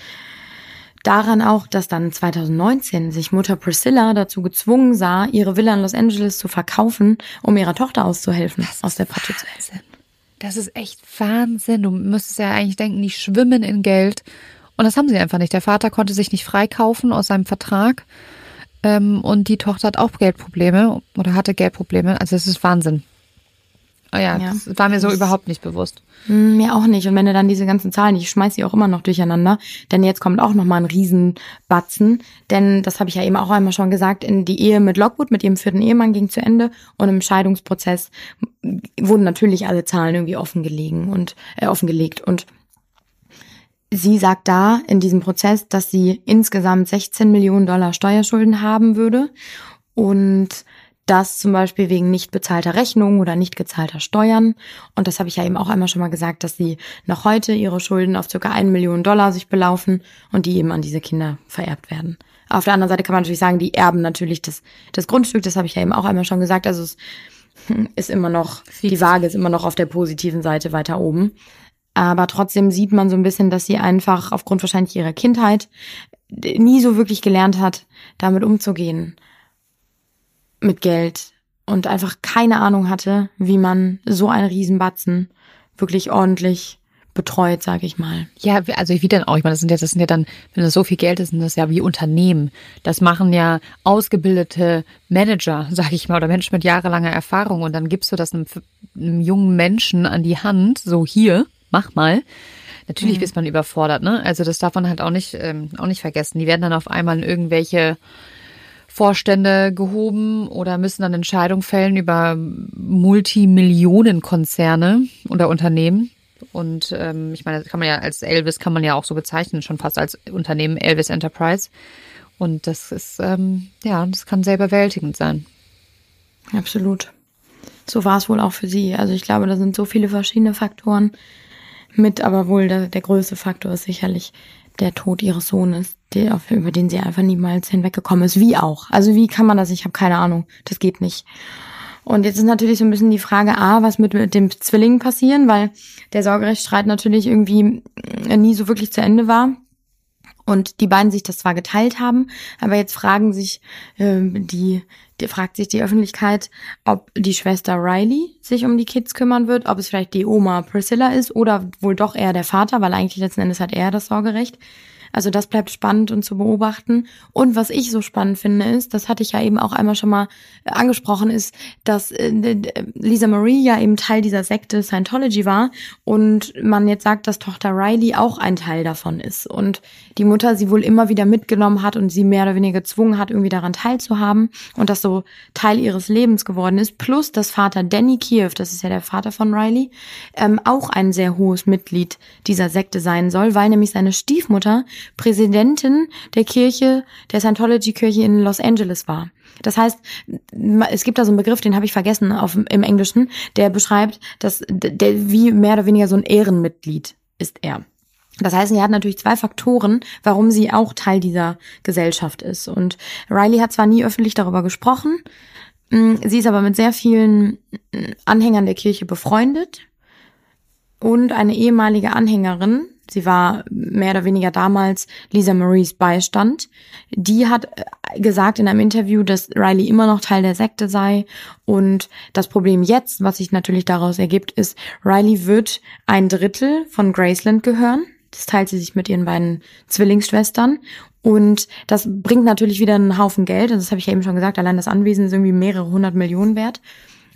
Daran auch, dass dann 2019 sich Mutter Priscilla dazu gezwungen sah, ihre Villa in Los Angeles zu verkaufen, um ihrer Tochter auszuhelfen, aus der Patsche zu helfen. Das ist echt Wahnsinn. Du müsstest ja eigentlich denken, die schwimmen in Geld und das haben sie einfach nicht. Der Vater konnte sich nicht freikaufen aus seinem Vertrag. Ähm, und die Tochter hat auch Geldprobleme oder hatte Geldprobleme. Also es ist Wahnsinn. Oh ja, ja, das war mir so überhaupt nicht bewusst. Hm, mir auch nicht. Und wenn du dann diese ganzen Zahlen, ich schmeiß sie auch immer noch durcheinander, denn jetzt kommt auch noch mal ein Riesenbatzen. Denn, das habe ich ja eben auch einmal schon gesagt, in die Ehe mit Lockwood, mit ihrem vierten Ehemann, ging zu Ende. Und im Scheidungsprozess wurden natürlich alle Zahlen irgendwie offengelegen und äh, offengelegt. Und Sie sagt da in diesem Prozess, dass sie insgesamt 16 Millionen Dollar Steuerschulden haben würde und das zum Beispiel wegen nicht bezahlter Rechnungen oder nicht gezahlter Steuern. Und das habe ich ja eben auch einmal schon mal gesagt, dass sie noch heute ihre Schulden auf circa 1 Million Dollar sich belaufen und die eben an diese Kinder vererbt werden. Auf der anderen Seite kann man natürlich sagen, die erben natürlich das, das Grundstück, das habe ich ja eben auch einmal schon gesagt. Also es ist immer noch, die Waage ist immer noch auf der positiven Seite weiter oben. Aber trotzdem sieht man so ein bisschen, dass sie einfach aufgrund wahrscheinlich ihrer Kindheit nie so wirklich gelernt hat, damit umzugehen. Mit Geld. Und einfach keine Ahnung hatte, wie man so einen Riesenbatzen wirklich ordentlich betreut, sage ich mal. Ja, also wie denn auch? Ich meine, das sind ja, das sind ja dann, wenn das so viel Geld ist, sind das ja wie Unternehmen. Das machen ja ausgebildete Manager, sage ich mal, oder Menschen mit jahrelanger Erfahrung. Und dann gibst du das einem, einem jungen Menschen an die Hand, so hier, mach mal. Natürlich mhm. ist man überfordert, ne? Also das darf man halt auch nicht, ähm, auch nicht vergessen. Die werden dann auf einmal in irgendwelche Vorstände gehoben oder müssen dann Entscheidungen fällen über Multimillionenkonzerne oder Unternehmen. Und ähm, ich meine, das kann man ja als Elvis kann man ja auch so bezeichnen, schon fast als Unternehmen Elvis Enterprise. Und das ist, ähm, ja, das kann sehr überwältigend sein. Absolut. So war es wohl auch für sie. Also ich glaube, da sind so viele verschiedene Faktoren, mit, aber wohl der, der größte Faktor ist sicherlich der Tod ihres Sohnes, der, über den sie einfach niemals hinweggekommen ist. Wie auch. Also wie kann man das? Ich habe keine Ahnung. Das geht nicht. Und jetzt ist natürlich so ein bisschen die Frage, A, was mit, mit dem Zwilling passieren, weil der Sorgerechtsstreit natürlich irgendwie nie so wirklich zu Ende war und die beiden sich das zwar geteilt haben, aber jetzt fragen sich äh, die, die fragt sich die Öffentlichkeit, ob die Schwester Riley sich um die Kids kümmern wird, ob es vielleicht die Oma Priscilla ist oder wohl doch eher der Vater, weil eigentlich letzten Endes hat er das Sorgerecht. Also das bleibt spannend und zu beobachten. Und was ich so spannend finde, ist, das hatte ich ja eben auch einmal schon mal äh, angesprochen, ist, dass äh, Lisa Marie ja eben Teil dieser Sekte Scientology war und man jetzt sagt, dass Tochter Riley auch ein Teil davon ist und die Mutter sie wohl immer wieder mitgenommen hat und sie mehr oder weniger gezwungen hat, irgendwie daran teilzuhaben und das so Teil ihres Lebens geworden ist. Plus, dass Vater Danny Kiev, das ist ja der Vater von Riley, ähm, auch ein sehr hohes Mitglied dieser Sekte sein soll, weil nämlich seine Stiefmutter Präsidentin der Kirche, der Scientology-Kirche in Los Angeles war. Das heißt, es gibt da so einen Begriff, den habe ich vergessen auf, im Englischen, der beschreibt, dass der wie mehr oder weniger so ein Ehrenmitglied ist er. Das heißt, sie hat natürlich zwei Faktoren, warum sie auch Teil dieser Gesellschaft ist. Und Riley hat zwar nie öffentlich darüber gesprochen, mm, sie ist aber mit sehr vielen mm, Anhängern der Kirche befreundet und eine ehemalige Anhängerin Sie war mehr oder weniger damals Lisa Maries Beistand. Die hat äh, gesagt in einem Interview, dass Riley immer noch Teil der Sekte sei. Und das Problem jetzt, was sich natürlich daraus ergibt, ist, Riley wird ein Drittel von Graceland gehören. Das teilt sie sich mit ihren beiden Zwillingsschwestern. Und das bringt natürlich wieder einen Haufen Geld. Das habe ich ja eben schon gesagt. Allein das Anwesen ist irgendwie mehrere hundert Millionen wert.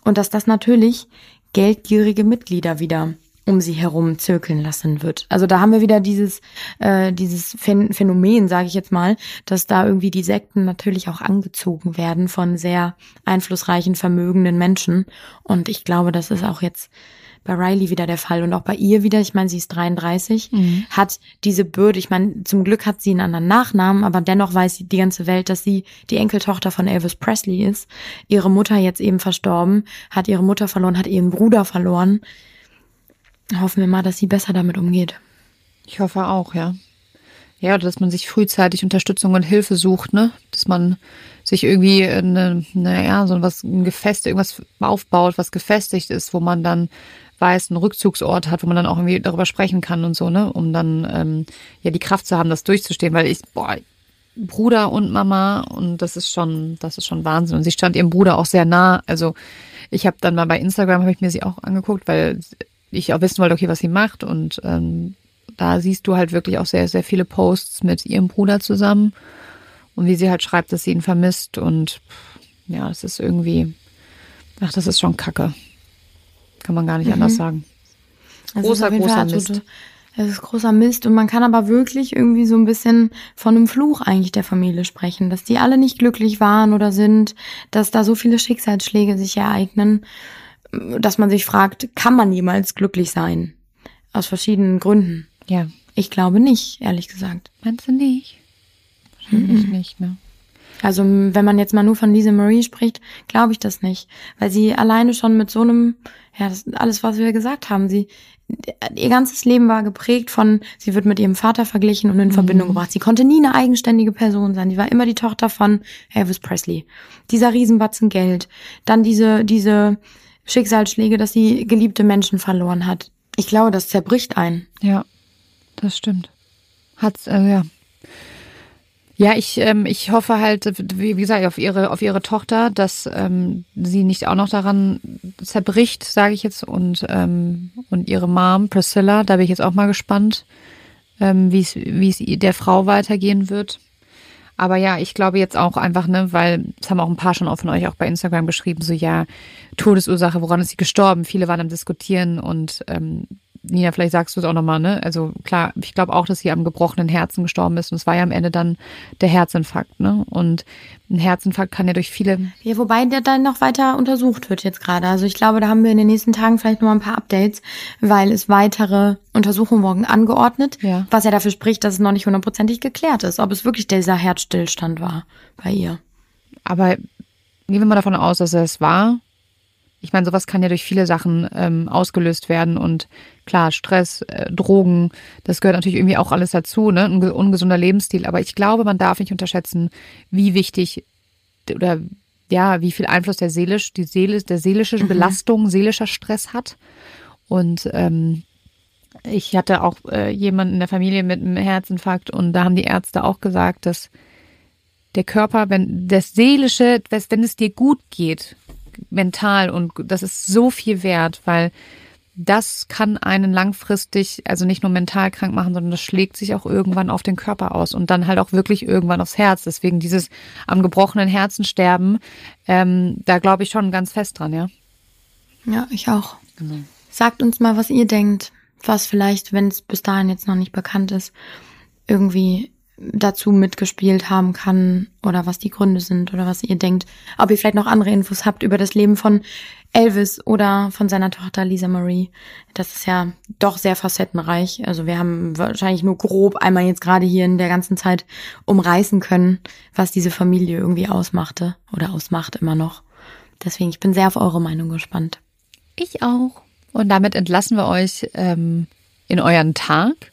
Und dass das natürlich geldgierige Mitglieder wieder um sie herum zirkeln lassen wird. Also da haben wir wieder dieses, äh, dieses Phänomen, sage ich jetzt mal, dass da irgendwie die Sekten natürlich auch angezogen werden von sehr einflussreichen, vermögenden Menschen. Und ich glaube, das ist auch jetzt bei Riley wieder der Fall und auch bei ihr wieder, ich meine, sie ist 33, mhm. hat diese Bürde, ich meine, zum Glück hat sie einen anderen Nachnamen, aber dennoch weiß die ganze Welt, dass sie die Enkeltochter von Elvis Presley ist. Ihre Mutter jetzt eben verstorben, hat ihre Mutter verloren, hat ihren Bruder verloren. Hoffen wir mal, dass sie besser damit umgeht. Ich hoffe auch, ja. Ja, dass man sich frühzeitig Unterstützung und Hilfe sucht, ne? Dass man sich irgendwie eine, naja, so was, ein Gefäst, irgendwas aufbaut, was gefestigt ist, wo man dann weiß, einen Rückzugsort hat, wo man dann auch irgendwie darüber sprechen kann und so, ne? Um dann ähm, ja die Kraft zu haben, das durchzustehen, weil ich, boah, Bruder und Mama und das ist schon, das ist schon Wahnsinn. Und sie stand ihrem Bruder auch sehr nah. Also ich habe dann mal bei Instagram habe ich mir sie auch angeguckt, weil ich auch wissen wollte, okay, was sie macht. Und ähm, da siehst du halt wirklich auch sehr, sehr viele Posts mit ihrem Bruder zusammen und wie sie halt schreibt, dass sie ihn vermisst. Und ja, es ist irgendwie, ach, das ist schon Kacke. Kann man gar nicht mhm. anders sagen. Großer, großer Mist. Es ist großer Mist und man kann aber wirklich irgendwie so ein bisschen von einem Fluch eigentlich der Familie sprechen, dass die alle nicht glücklich waren oder sind, dass da so viele Schicksalsschläge sich ereignen, dass man sich fragt, kann man jemals glücklich sein? Aus verschiedenen Gründen. Ja. Ich glaube nicht, ehrlich gesagt. Meinst du nicht? Wahrscheinlich mhm. nicht, ne? Also wenn man jetzt mal nur von Lisa Marie spricht, glaube ich das nicht, weil sie alleine schon mit so einem, ja, das alles, was wir gesagt haben, sie ihr ganzes Leben war geprägt von, sie wird mit ihrem Vater verglichen und in mhm. Verbindung gebracht. Sie konnte nie eine eigenständige Person sein. Sie war immer die Tochter von Elvis Presley. Dieser Riesenbatzen Geld, dann diese diese Schicksalsschläge, dass sie geliebte Menschen verloren hat. Ich glaube, das zerbricht einen. Ja, das stimmt. Hat's, äh, ja, ja, ich, ähm, ich hoffe halt, wie gesagt, auf ihre, auf ihre Tochter, dass ähm, sie nicht auch noch daran zerbricht, sage ich jetzt, und, ähm, und ihre Mom, Priscilla, da bin ich jetzt auch mal gespannt, ähm, wie es wie es der Frau weitergehen wird. Aber ja, ich glaube jetzt auch einfach, ne, weil es haben auch ein paar schon auch von euch auch bei Instagram geschrieben, so ja, Todesursache, woran ist sie gestorben? Viele waren am Diskutieren und ähm, Nina, vielleicht sagst du es auch nochmal, ne? Also klar, ich glaube auch, dass sie am gebrochenen Herzen gestorben ist. Und es war ja am Ende dann der Herzinfarkt, ne? Und ein Herzinfarkt kann ja durch viele. Ja, wobei der dann noch weiter untersucht wird jetzt gerade. Also ich glaube, da haben wir in den nächsten Tagen vielleicht noch mal ein paar Updates, weil es weitere Untersuchungen morgen angeordnet, ja. was ja dafür spricht, dass es noch nicht hundertprozentig geklärt ist, ob es wirklich dieser Herzstillstand war bei ihr. Aber gehen wir mal davon aus, dass er es war. Ich meine, sowas kann ja durch viele Sachen ähm, ausgelöst werden und klar, Stress, äh, Drogen, das gehört natürlich irgendwie auch alles dazu, ne? Ein ungesunder Lebensstil. Aber ich glaube, man darf nicht unterschätzen, wie wichtig oder ja, wie viel Einfluss der seelisch, die Seele, der seelische mhm. Belastung, seelischer Stress hat. Und ähm, ich hatte auch äh, jemanden in der Familie mit einem Herzinfarkt und da haben die Ärzte auch gesagt, dass der Körper, wenn das Seelische, wenn es dir gut geht, mental und das ist so viel wert, weil das kann einen langfristig, also nicht nur mental krank machen, sondern das schlägt sich auch irgendwann auf den Körper aus und dann halt auch wirklich irgendwann aufs Herz. Deswegen dieses am gebrochenen Herzen sterben, ähm, da glaube ich schon ganz fest dran, ja. Ja, ich auch. Genau. Sagt uns mal, was ihr denkt, was vielleicht, wenn es bis dahin jetzt noch nicht bekannt ist, irgendwie dazu mitgespielt haben kann oder was die Gründe sind oder was ihr denkt. Ob ihr vielleicht noch andere Infos habt über das Leben von Elvis oder von seiner Tochter Lisa Marie. Das ist ja doch sehr facettenreich. Also wir haben wahrscheinlich nur grob einmal jetzt gerade hier in der ganzen Zeit umreißen können, was diese Familie irgendwie ausmachte oder ausmacht immer noch. Deswegen, ich bin sehr auf eure Meinung gespannt. Ich auch. Und damit entlassen wir euch ähm, in euren Tag.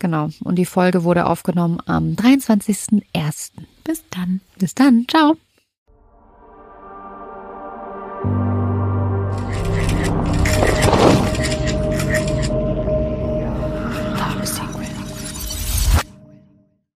Genau. Und die Folge wurde aufgenommen am 23.01. Bis dann. Bis dann. Ciao.